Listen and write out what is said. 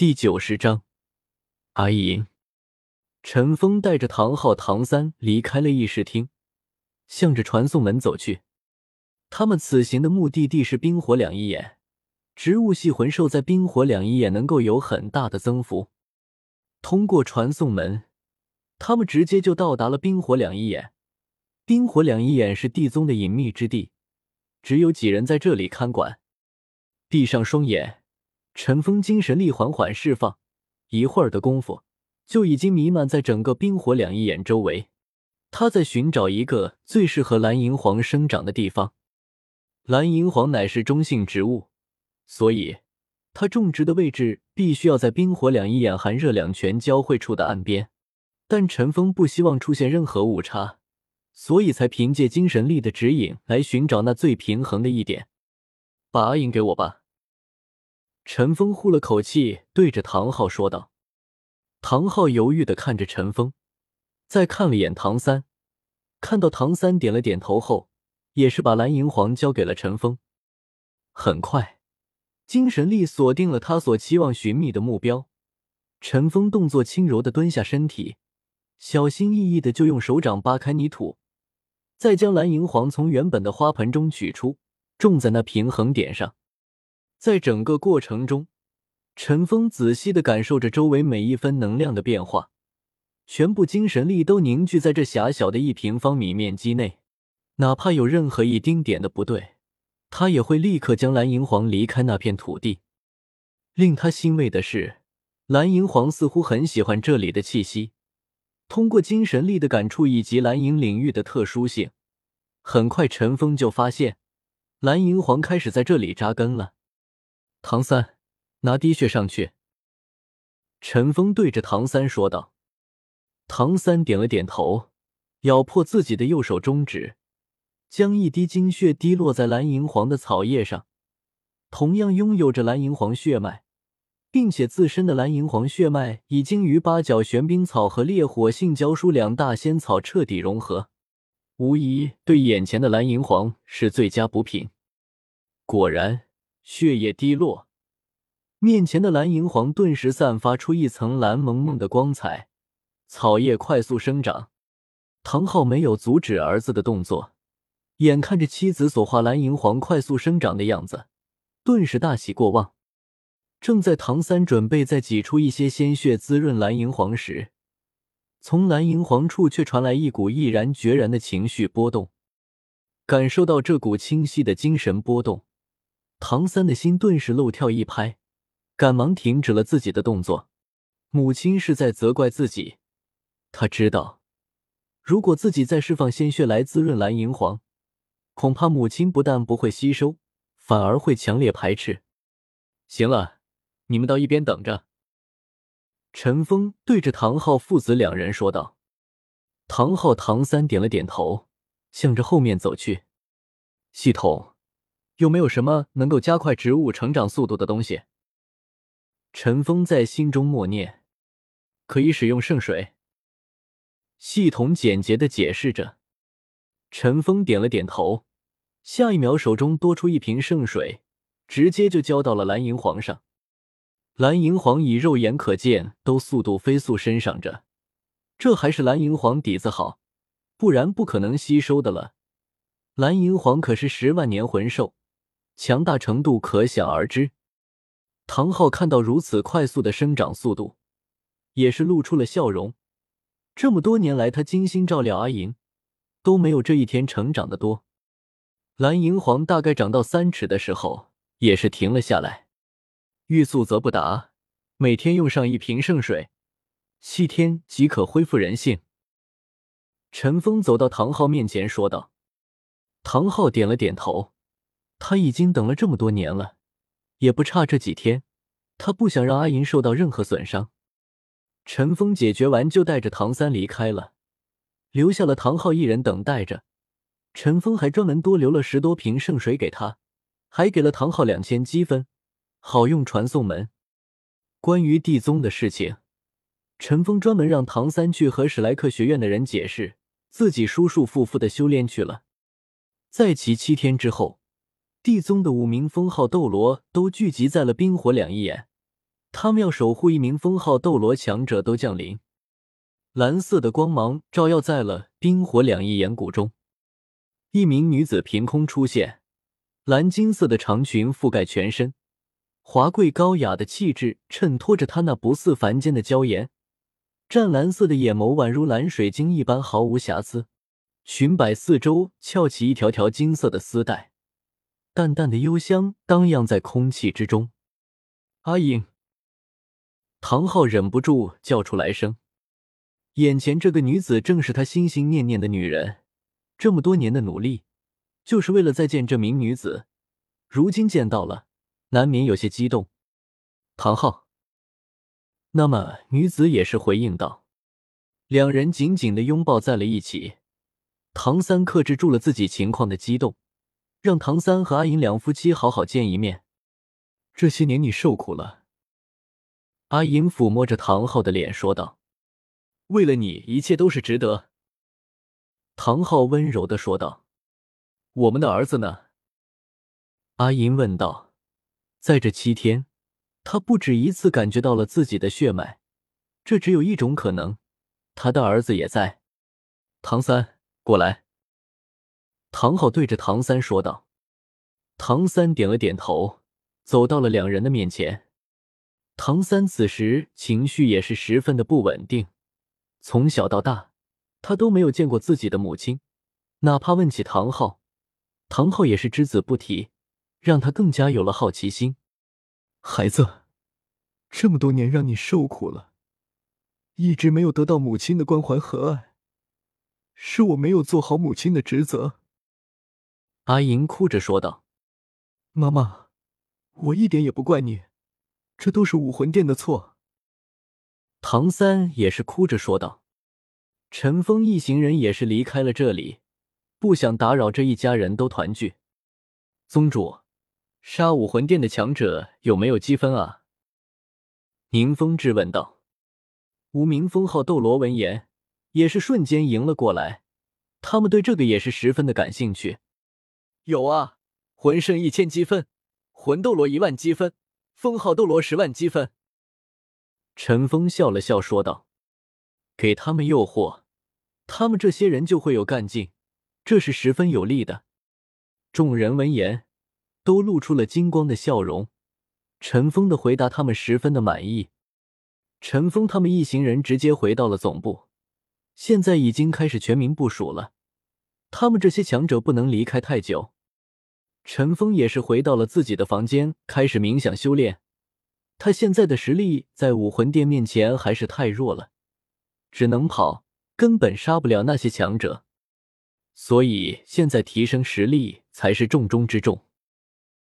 第九十章，阿银。陈峰带着唐昊、唐三离开了议事厅，向着传送门走去。他们此行的目的地是冰火两仪眼，植物系魂兽在冰火两仪眼能够有很大的增幅。通过传送门，他们直接就到达了冰火两仪眼。冰火两仪眼是地宗的隐秘之地，只有几人在这里看管。闭上双眼。陈峰精神力缓缓释放，一会儿的功夫，就已经弥漫在整个冰火两仪眼周围。他在寻找一个最适合蓝银皇生长的地方。蓝银皇乃是中性植物，所以它种植的位置必须要在冰火两仪眼寒热两泉交汇处的岸边。但陈峰不希望出现任何误差，所以才凭借精神力的指引来寻找那最平衡的一点。把阿银给我吧。陈峰呼了口气，对着唐昊说道：“唐昊犹豫的看着陈峰，再看了眼唐三，看到唐三点了点头后，也是把蓝银皇交给了陈峰。很快，精神力锁定了他所期望寻觅的目标。陈峰动作轻柔的蹲下身体，小心翼翼的就用手掌扒开泥土，再将蓝银皇从原本的花盆中取出，种在那平衡点上。”在整个过程中，陈峰仔细的感受着周围每一分能量的变化，全部精神力都凝聚在这狭小的一平方米面积内，哪怕有任何一丁点的不对，他也会立刻将蓝银皇离开那片土地。令他欣慰的是，蓝银皇似乎很喜欢这里的气息。通过精神力的感触以及蓝银领域的特殊性，很快陈峰就发现，蓝银皇开始在这里扎根了。唐三，拿滴血上去。陈峰对着唐三说道。唐三点了点头，咬破自己的右手中指，将一滴精血滴落在蓝银皇的草叶上。同样拥有着蓝银皇血脉，并且自身的蓝银皇血脉已经与八角玄冰草和烈火杏胶树两大仙草彻底融合，无疑对眼前的蓝银皇是最佳补品。果然。血液滴落，面前的蓝银皇顿时散发出一层蓝蒙蒙的光彩，草叶快速生长。唐昊没有阻止儿子的动作，眼看着妻子所化蓝银皇快速生长的样子，顿时大喜过望。正在唐三准备再挤出一些鲜血滋润蓝银皇时，从蓝银皇处却传来一股毅然决然的情绪波动。感受到这股清晰的精神波动。唐三的心顿时漏跳一拍，赶忙停止了自己的动作。母亲是在责怪自己，他知道，如果自己再释放鲜血来滋润蓝银皇，恐怕母亲不但不会吸收，反而会强烈排斥。行了，你们到一边等着。陈峰对着唐昊父子两人说道。唐昊、唐三点了点头，向着后面走去。系统。有没有什么能够加快植物成长速度的东西？陈峰在心中默念：“可以使用圣水。”系统简洁的解释着。陈峰点了点头，下一秒手中多出一瓶圣水，直接就浇到了蓝银皇上。蓝银皇以肉眼可见都速度飞速生长着，这还是蓝银皇底子好，不然不可能吸收的了。蓝银皇可是十万年魂兽。强大程度可想而知。唐昊看到如此快速的生长速度，也是露出了笑容。这么多年来，他精心照料阿银，都没有这一天成长的多。蓝银皇大概长到三尺的时候，也是停了下来。欲速则不达，每天用上一瓶圣水，七天即可恢复人性。陈峰走到唐昊面前说道。唐昊点了点头。他已经等了这么多年了，也不差这几天。他不想让阿银受到任何损伤。陈峰解决完，就带着唐三离开了，留下了唐昊一人等待着。陈峰还专门多留了十多瓶圣水给他，还给了唐昊两千积分，好用传送门。关于地宗的事情，陈峰专门让唐三去和史莱克学院的人解释，自己舒舒服服的修炼去了。在其七天之后。地宗的五名封号斗罗都聚集在了冰火两仪眼，他们要守护一名封号斗罗强者都降临。蓝色的光芒照耀在了冰火两仪眼谷中，一名女子凭空出现，蓝金色的长裙覆盖全身，华贵高雅的气质衬托着她那不似凡间的娇颜。湛蓝色的眼眸宛如蓝水晶一般毫无瑕疵，裙摆四周翘起一条条金色的丝带，淡淡的幽香荡漾在空气之中。阿影，唐昊忍不住叫出来声。眼前这个女子正是他心心念念的女人，这么多年的努力，就是为了再见这名女子。如今见到了，难免有些激动。唐昊，那么女子也是回应道，两人紧紧的拥抱在了一起。唐三克制住了自己情况的激动，让唐三和阿银两夫妻好好见一面。这些年你受苦了。阿银抚摸着唐昊的脸说道。为了你，一切都是值得。”唐昊温柔的说道。“我们的儿子呢？”阿银问道。在这七天，他不止一次感觉到了自己的血脉，这只有一种可能，他的儿子也在。唐三，过来。”唐昊对着唐三说道。唐三点了点头，走到了两人的面前。唐三此时情绪也是十分的不稳定。从小到大，他都没有见过自己的母亲，哪怕问起唐昊，唐昊也是只字不提，让他更加有了好奇心。孩子，这么多年让你受苦了，一直没有得到母亲的关怀和爱，是我没有做好母亲的职责。阿银哭着说道：“妈妈，我一点也不怪你，这都是武魂殿的错。”唐三也是哭着说道：“陈峰一行人也是离开了这里，不想打扰这一家人都团聚。”宗主，杀武魂殿的强者有没有积分啊？宁风质问道。无名封号斗罗闻言，也是瞬间迎了过来，他们对这个也是十分的感兴趣。有啊，魂圣一千积分，魂斗罗一万积分，封号斗罗十万积分。陈峰笑了笑，说道：“给他们诱惑，他们这些人就会有干劲，这是十分有利的。”众人闻言，都露出了金光的笑容。陈峰的回答，他们十分的满意。陈峰他们一行人直接回到了总部，现在已经开始全民部署了。他们这些强者不能离开太久。陈峰也是回到了自己的房间，开始冥想修炼。他现在的实力在武魂殿面前还是太弱了，只能跑，根本杀不了那些强者，所以现在提升实力才是重中之重。